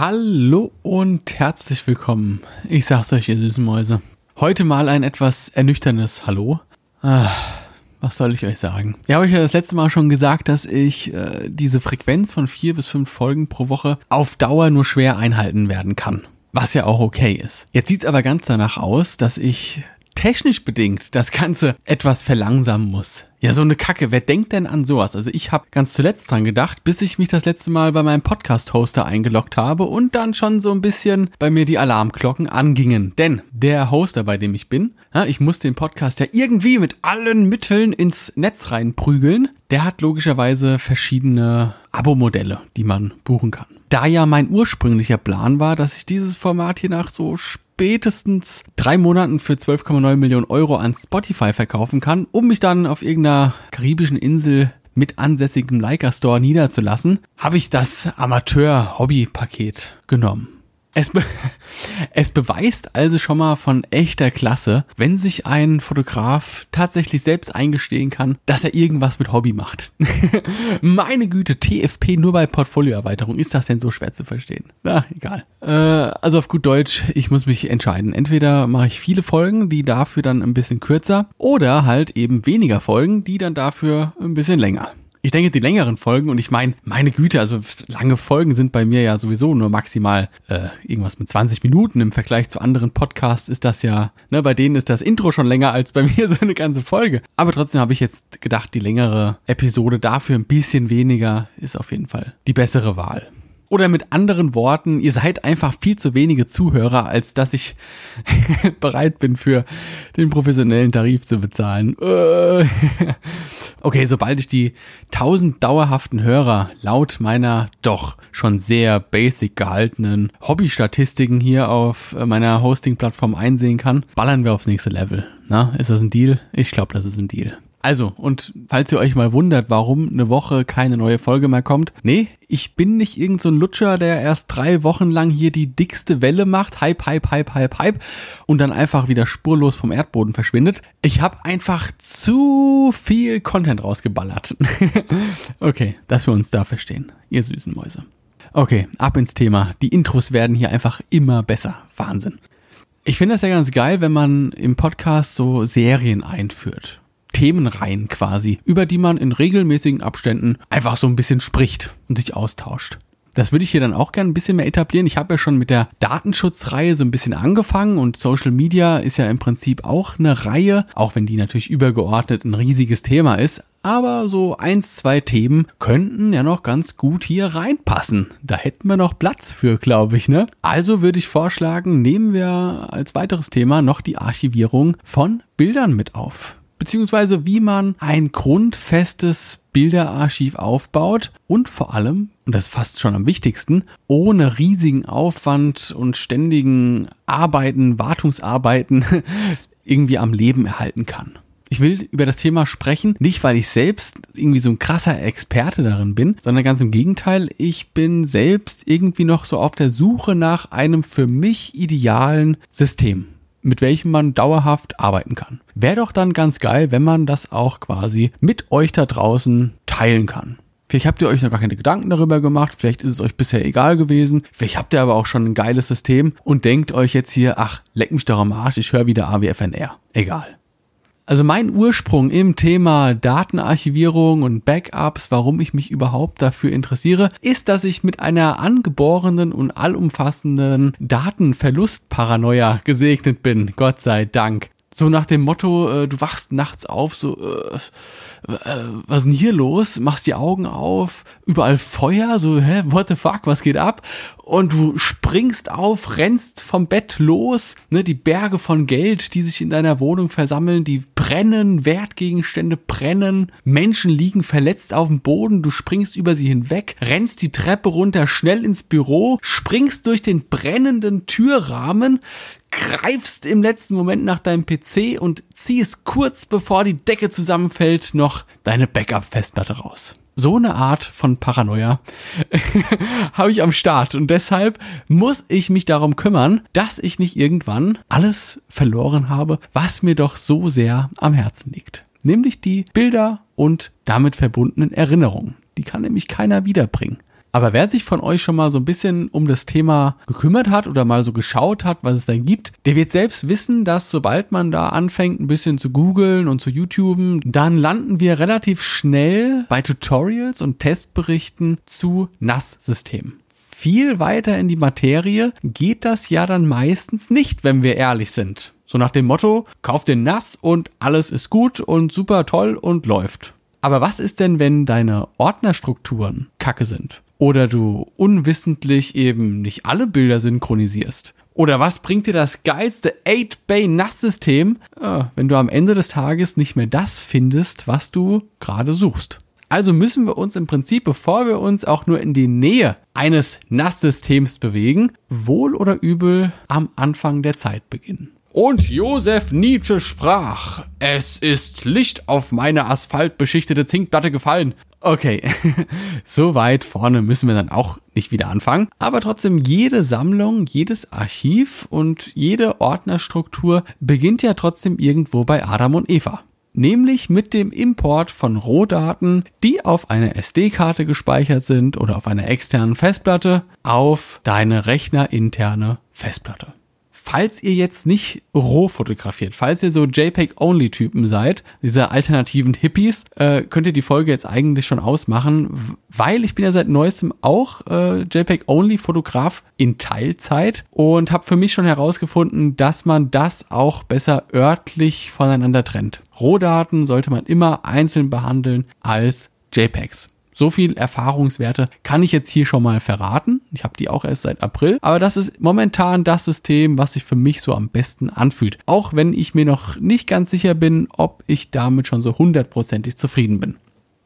Hallo und herzlich willkommen. Ich sag's euch, ihr süßen Mäuse. Heute mal ein etwas ernüchterndes Hallo. Ah, was soll ich euch sagen? Ja, habe ich ja das letzte Mal schon gesagt, dass ich äh, diese Frequenz von vier bis fünf Folgen pro Woche auf Dauer nur schwer einhalten werden kann. Was ja auch okay ist. Jetzt sieht's aber ganz danach aus, dass ich technisch bedingt das Ganze etwas verlangsamen muss. Ja, so eine Kacke. Wer denkt denn an sowas? Also ich habe ganz zuletzt dran gedacht, bis ich mich das letzte Mal bei meinem Podcast-Hoster eingeloggt habe und dann schon so ein bisschen bei mir die Alarmglocken angingen. Denn der Hoster, bei dem ich bin, ja, ich muss den Podcast ja irgendwie mit allen Mitteln ins Netz reinprügeln. Der hat logischerweise verschiedene Abo-Modelle, die man buchen kann. Da ja mein ursprünglicher Plan war, dass ich dieses Format hier nach so spätestens drei Monaten für 12,9 Millionen Euro an Spotify verkaufen kann, um mich dann auf irgendeiner karibischen Insel mit ansässigem Leica Store niederzulassen, habe ich das Amateur-Hobby-Paket genommen. Es, be es beweist also schon mal von echter Klasse, wenn sich ein Fotograf tatsächlich selbst eingestehen kann, dass er irgendwas mit Hobby macht. Meine Güte, TFP nur bei Portfolioerweiterung. Ist das denn so schwer zu verstehen? Na, egal. Äh, also auf gut Deutsch, ich muss mich entscheiden. Entweder mache ich viele Folgen, die dafür dann ein bisschen kürzer, oder halt eben weniger Folgen, die dann dafür ein bisschen länger. Ich denke, die längeren Folgen, und ich meine, meine Güte, also lange Folgen sind bei mir ja sowieso nur maximal äh, irgendwas mit 20 Minuten. Im Vergleich zu anderen Podcasts ist das ja, ne, bei denen ist das Intro schon länger als bei mir so eine ganze Folge. Aber trotzdem habe ich jetzt gedacht, die längere Episode dafür ein bisschen weniger ist auf jeden Fall die bessere Wahl. Oder mit anderen Worten, ihr seid einfach viel zu wenige Zuhörer, als dass ich bereit bin für den professionellen Tarif zu bezahlen. Äh. okay, sobald ich die 1000 dauerhaften Hörer laut meiner doch schon sehr basic gehaltenen Hobbystatistiken hier auf meiner Hosting-Plattform einsehen kann, ballern wir aufs nächste Level. Na, ist das ein Deal? Ich glaube, das ist ein Deal. Also, und falls ihr euch mal wundert, warum eine Woche keine neue Folge mehr kommt, nee, ich bin nicht irgend so Lutscher, der erst drei Wochen lang hier die dickste Welle macht, Hype, Hype, Hype, Hype, Hype, und dann einfach wieder spurlos vom Erdboden verschwindet. Ich habe einfach zu viel Content rausgeballert. okay, dass wir uns da verstehen, ihr süßen Mäuse. Okay, ab ins Thema. Die Intros werden hier einfach immer besser. Wahnsinn. Ich finde das ja ganz geil, wenn man im Podcast so Serien einführt. Themenreihen quasi, über die man in regelmäßigen Abständen einfach so ein bisschen spricht und sich austauscht. Das würde ich hier dann auch gerne ein bisschen mehr etablieren. Ich habe ja schon mit der Datenschutzreihe so ein bisschen angefangen und Social Media ist ja im Prinzip auch eine Reihe, auch wenn die natürlich übergeordnet ein riesiges Thema ist. Aber so eins, zwei Themen könnten ja noch ganz gut hier reinpassen. Da hätten wir noch Platz für, glaube ich, ne? Also würde ich vorschlagen, nehmen wir als weiteres Thema noch die Archivierung von Bildern mit auf beziehungsweise wie man ein grundfestes Bilderarchiv aufbaut und vor allem, und das ist fast schon am wichtigsten, ohne riesigen Aufwand und ständigen Arbeiten, Wartungsarbeiten irgendwie am Leben erhalten kann. Ich will über das Thema sprechen, nicht weil ich selbst irgendwie so ein krasser Experte darin bin, sondern ganz im Gegenteil, ich bin selbst irgendwie noch so auf der Suche nach einem für mich idealen System mit welchem man dauerhaft arbeiten kann. Wäre doch dann ganz geil, wenn man das auch quasi mit euch da draußen teilen kann. Vielleicht habt ihr euch noch gar keine Gedanken darüber gemacht, vielleicht ist es euch bisher egal gewesen, vielleicht habt ihr aber auch schon ein geiles System und denkt euch jetzt hier, ach, leck mich doch am Arsch, ich höre wieder AWFNR. Egal. Also mein Ursprung im Thema Datenarchivierung und Backups, warum ich mich überhaupt dafür interessiere, ist, dass ich mit einer angeborenen und allumfassenden Datenverlustparanoia gesegnet bin. Gott sei Dank. So nach dem Motto, äh, du wachst nachts auf, so, äh, äh, was ist denn hier los? Machst die Augen auf, überall Feuer, so, hä, what the fuck, was geht ab? Und du springst auf, rennst vom Bett los, ne, die Berge von Geld, die sich in deiner Wohnung versammeln, die brennen, Wertgegenstände brennen, Menschen liegen verletzt auf dem Boden, du springst über sie hinweg, rennst die Treppe runter, schnell ins Büro, springst durch den brennenden Türrahmen, greifst im letzten Moment nach deinem PC und ziehst kurz bevor die Decke zusammenfällt noch deine Backup-Festplatte raus. So eine Art von Paranoia habe ich am Start und deshalb muss ich mich darum kümmern, dass ich nicht irgendwann alles verloren habe, was mir doch so sehr am Herzen liegt. Nämlich die Bilder und damit verbundenen Erinnerungen. Die kann nämlich keiner wiederbringen. Aber wer sich von euch schon mal so ein bisschen um das Thema gekümmert hat oder mal so geschaut hat, was es da gibt, der wird selbst wissen, dass sobald man da anfängt, ein bisschen zu googeln und zu YouTuben, dann landen wir relativ schnell bei Tutorials und Testberichten zu NAS-Systemen viel weiter in die Materie geht das ja dann meistens nicht, wenn wir ehrlich sind. So nach dem Motto, kauf den nass und alles ist gut und super toll und läuft. Aber was ist denn, wenn deine Ordnerstrukturen kacke sind? Oder du unwissentlich eben nicht alle Bilder synchronisierst? Oder was bringt dir das geilste 8-Bay-NAS-System, äh, wenn du am Ende des Tages nicht mehr das findest, was du gerade suchst? Also müssen wir uns im Prinzip, bevor wir uns auch nur in die Nähe eines NAS-Systems bewegen, wohl oder übel am Anfang der Zeit beginnen. Und Josef Nietzsche sprach, es ist Licht auf meine asphaltbeschichtete Zinkplatte gefallen. Okay, so weit vorne müssen wir dann auch nicht wieder anfangen. Aber trotzdem, jede Sammlung, jedes Archiv und jede Ordnerstruktur beginnt ja trotzdem irgendwo bei Adam und Eva nämlich mit dem Import von Rohdaten, die auf einer SD-Karte gespeichert sind oder auf einer externen Festplatte, auf deine rechnerinterne Festplatte falls ihr jetzt nicht roh fotografiert, falls ihr so JPEG-Only-Typen seid, diese alternativen Hippies, äh, könnt ihr die Folge jetzt eigentlich schon ausmachen, weil ich bin ja seit neuestem auch äh, JPEG-Only-Fotograf in Teilzeit und habe für mich schon herausgefunden, dass man das auch besser örtlich voneinander trennt. Rohdaten sollte man immer einzeln behandeln als JPEGs. So viel Erfahrungswerte kann ich jetzt hier schon mal verraten. Ich habe die auch erst seit April, aber das ist momentan das System, was sich für mich so am besten anfühlt. Auch wenn ich mir noch nicht ganz sicher bin, ob ich damit schon so hundertprozentig zufrieden bin.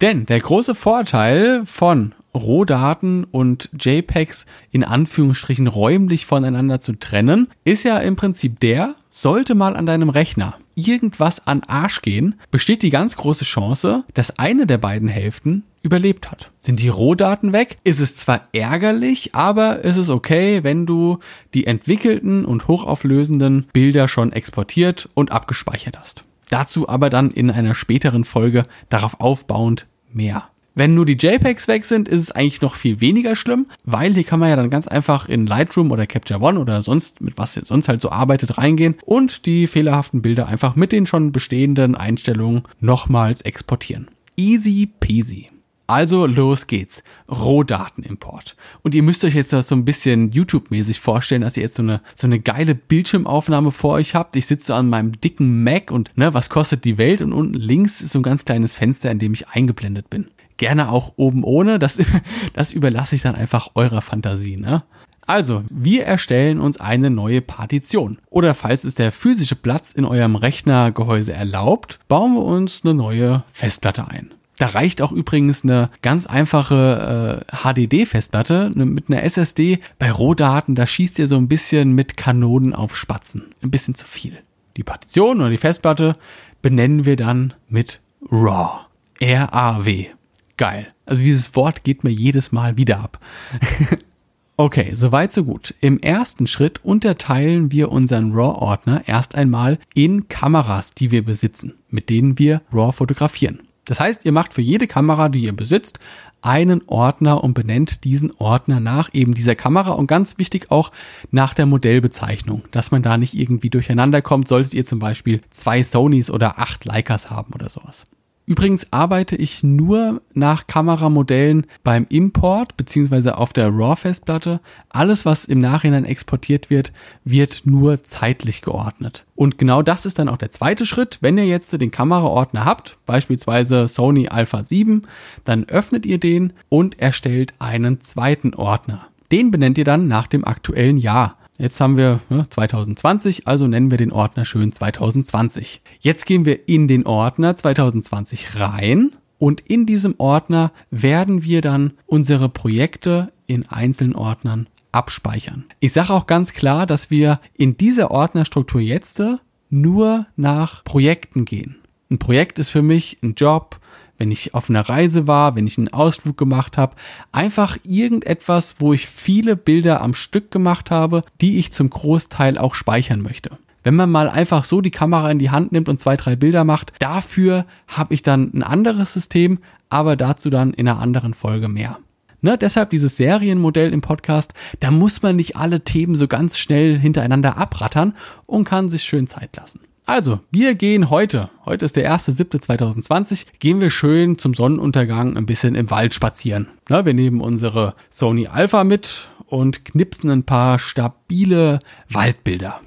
Denn der große Vorteil von Rohdaten und JPEGs in Anführungsstrichen räumlich voneinander zu trennen, ist ja im Prinzip der, sollte mal an deinem Rechner irgendwas an Arsch gehen, besteht die ganz große Chance, dass eine der beiden Hälften überlebt hat. Sind die Rohdaten weg? Ist es zwar ärgerlich, aber ist es okay, wenn du die entwickelten und hochauflösenden Bilder schon exportiert und abgespeichert hast. Dazu aber dann in einer späteren Folge darauf aufbauend mehr. Wenn nur die JPEGs weg sind, ist es eigentlich noch viel weniger schlimm, weil hier kann man ja dann ganz einfach in Lightroom oder Capture One oder sonst, mit was ihr sonst halt so arbeitet, reingehen und die fehlerhaften Bilder einfach mit den schon bestehenden Einstellungen nochmals exportieren. Easy peasy. Also los geht's. Rohdatenimport. Und ihr müsst euch jetzt das so ein bisschen YouTube-mäßig vorstellen, dass ihr jetzt so eine, so eine geile Bildschirmaufnahme vor euch habt. Ich sitze so an meinem dicken Mac und ne, was kostet die Welt? Und unten links ist so ein ganz kleines Fenster, in dem ich eingeblendet bin. Gerne auch oben ohne. Das, das überlasse ich dann einfach eurer Fantasie, ne? Also, wir erstellen uns eine neue Partition. Oder falls es der physische Platz in eurem Rechnergehäuse erlaubt, bauen wir uns eine neue Festplatte ein. Da reicht auch übrigens eine ganz einfache äh, HDD-Festplatte ne, mit einer SSD. Bei Rohdaten, da schießt ihr so ein bisschen mit Kanonen auf Spatzen. Ein bisschen zu viel. Die Partition oder die Festplatte benennen wir dann mit RAW. R-A-W. Geil. Also dieses Wort geht mir jedes Mal wieder ab. Okay, soweit so gut. Im ersten Schritt unterteilen wir unseren RAW-Ordner erst einmal in Kameras, die wir besitzen, mit denen wir RAW fotografieren. Das heißt, ihr macht für jede Kamera, die ihr besitzt, einen Ordner und benennt diesen Ordner nach eben dieser Kamera und ganz wichtig auch nach der Modellbezeichnung, dass man da nicht irgendwie durcheinander kommt, solltet ihr zum Beispiel zwei Sonys oder acht Leicas haben oder sowas. Übrigens arbeite ich nur nach Kameramodellen beim Import beziehungsweise auf der RAW-Festplatte. Alles, was im Nachhinein exportiert wird, wird nur zeitlich geordnet. Und genau das ist dann auch der zweite Schritt. Wenn ihr jetzt den Kameraordner habt, beispielsweise Sony Alpha 7, dann öffnet ihr den und erstellt einen zweiten Ordner. Den benennt ihr dann nach dem aktuellen Jahr. Jetzt haben wir ne, 2020, also nennen wir den Ordner schön 2020. Jetzt gehen wir in den Ordner 2020 rein und in diesem Ordner werden wir dann unsere Projekte in einzelnen Ordnern abspeichern. Ich sage auch ganz klar, dass wir in dieser Ordnerstruktur jetzt nur nach Projekten gehen. Ein Projekt ist für mich ein Job, wenn ich auf einer Reise war, wenn ich einen Ausflug gemacht habe. Einfach irgendetwas, wo ich viele Bilder am Stück gemacht habe, die ich zum Großteil auch speichern möchte. Wenn man mal einfach so die Kamera in die Hand nimmt und zwei, drei Bilder macht, dafür habe ich dann ein anderes System, aber dazu dann in einer anderen Folge mehr. Ne, deshalb dieses Serienmodell im Podcast, da muss man nicht alle Themen so ganz schnell hintereinander abrattern und kann sich schön Zeit lassen. Also, wir gehen heute, heute ist der 1.7.2020, gehen wir schön zum Sonnenuntergang ein bisschen im Wald spazieren. Ne, wir nehmen unsere Sony Alpha mit und knipsen ein paar stabile Waldbilder.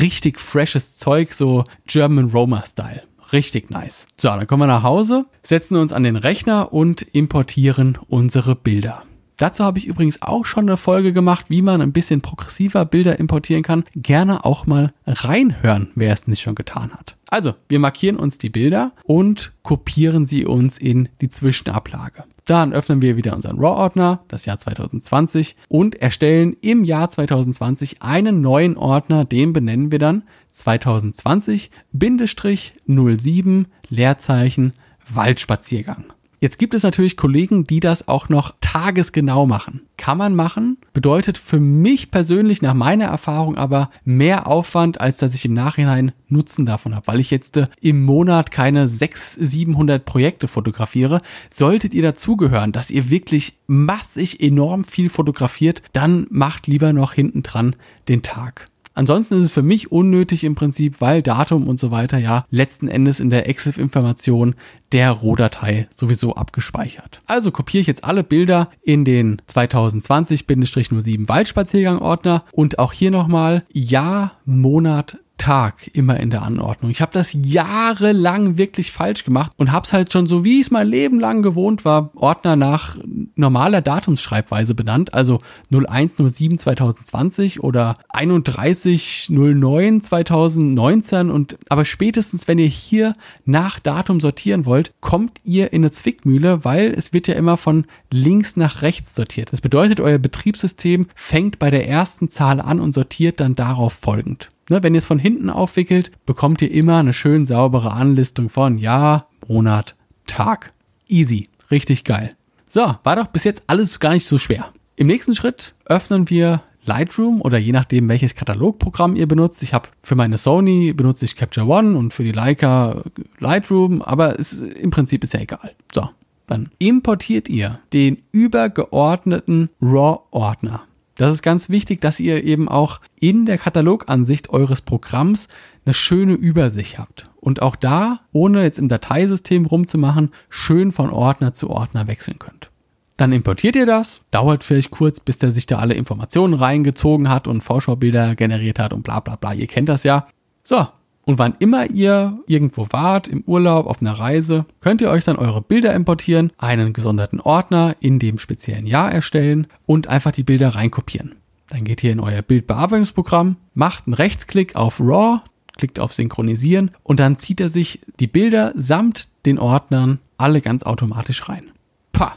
Richtig freshes Zeug, so German Roma-Style. Richtig nice. So, dann kommen wir nach Hause, setzen uns an den Rechner und importieren unsere Bilder. Dazu habe ich übrigens auch schon eine Folge gemacht, wie man ein bisschen progressiver Bilder importieren kann. Gerne auch mal reinhören, wer es nicht schon getan hat. Also, wir markieren uns die Bilder und kopieren sie uns in die Zwischenablage. Dann öffnen wir wieder unseren RAW-Ordner, das Jahr 2020, und erstellen im Jahr 2020 einen neuen Ordner, den benennen wir dann 2020-07 Leerzeichen Waldspaziergang. Jetzt gibt es natürlich Kollegen, die das auch noch tagesgenau machen. Kann man machen, bedeutet für mich persönlich nach meiner Erfahrung aber mehr Aufwand, als dass ich im Nachhinein Nutzen davon habe. Weil ich jetzt äh, im Monat keine 600, 700 Projekte fotografiere, solltet ihr dazugehören, dass ihr wirklich massig enorm viel fotografiert, dann macht lieber noch hinten dran den Tag. Ansonsten ist es für mich unnötig im Prinzip, weil Datum und so weiter ja letzten Endes in der EXIF-Information der Rohdatei sowieso abgespeichert. Also kopiere ich jetzt alle Bilder in den 2020-07 Waldspaziergang-Ordner und auch hier nochmal Jahr, Monat, Tag immer in der Anordnung. Ich habe das jahrelang wirklich falsch gemacht und habe es halt schon so, wie ich es mein Leben lang gewohnt war, Ordner nach normaler Datumsschreibweise benannt, also 0107 2020 oder 3109 2019 und aber spätestens, wenn ihr hier nach Datum sortieren wollt, kommt ihr in eine Zwickmühle, weil es wird ja immer von links nach rechts sortiert. Das bedeutet, euer Betriebssystem fängt bei der ersten Zahl an und sortiert dann darauf folgend. Ne, wenn ihr es von hinten aufwickelt, bekommt ihr immer eine schön saubere Anlistung von Jahr, Monat, Tag. Easy. Richtig geil. So, war doch bis jetzt alles gar nicht so schwer. Im nächsten Schritt öffnen wir Lightroom oder je nachdem, welches Katalogprogramm ihr benutzt. Ich habe für meine Sony benutze ich Capture One und für die Leica Lightroom, aber es, im Prinzip ist ja egal. So, dann importiert ihr den übergeordneten RAW-Ordner. Das ist ganz wichtig, dass ihr eben auch in der Katalogansicht eures Programms eine schöne Übersicht habt. Und auch da, ohne jetzt im Dateisystem rumzumachen, schön von Ordner zu Ordner wechseln könnt. Dann importiert ihr das, dauert vielleicht kurz, bis der sich da alle Informationen reingezogen hat und Vorschaubilder generiert hat und bla bla bla. Ihr kennt das ja. So, und wann immer ihr irgendwo wart, im Urlaub, auf einer Reise, könnt ihr euch dann eure Bilder importieren, einen gesonderten Ordner in dem speziellen Jahr erstellen und einfach die Bilder reinkopieren. Dann geht ihr in euer Bildbearbeitungsprogramm, macht einen Rechtsklick auf RAW, klickt auf Synchronisieren und dann zieht er sich die Bilder samt den Ordnern alle ganz automatisch rein. Pah,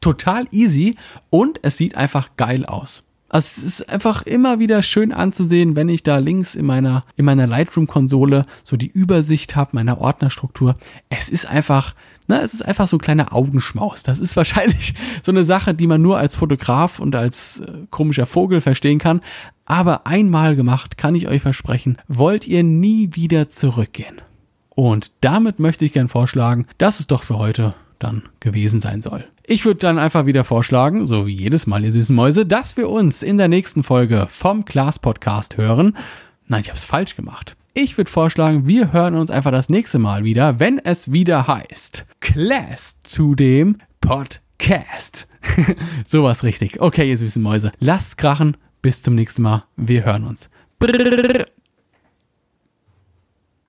total easy und es sieht einfach geil aus. Also es ist einfach immer wieder schön anzusehen, wenn ich da links in meiner, in meiner Lightroom-Konsole so die Übersicht habe, meiner Ordnerstruktur. Es ist einfach, na, es ist einfach so ein kleiner Augenschmaus. Das ist wahrscheinlich so eine Sache, die man nur als Fotograf und als äh, komischer Vogel verstehen kann. Aber einmal gemacht, kann ich euch versprechen, wollt ihr nie wieder zurückgehen. Und damit möchte ich gern vorschlagen, dass es doch für heute dann gewesen sein soll. Ich würde dann einfach wieder vorschlagen, so wie jedes Mal, ihr süßen Mäuse, dass wir uns in der nächsten Folge vom Class Podcast hören. Nein, ich habe es falsch gemacht. Ich würde vorschlagen, wir hören uns einfach das nächste Mal wieder, wenn es wieder heißt Class zu dem Podcast. Sowas richtig. Okay, ihr süßen Mäuse, lasst krachen. Bis zum nächsten Mal. Wir hören uns. Brrr.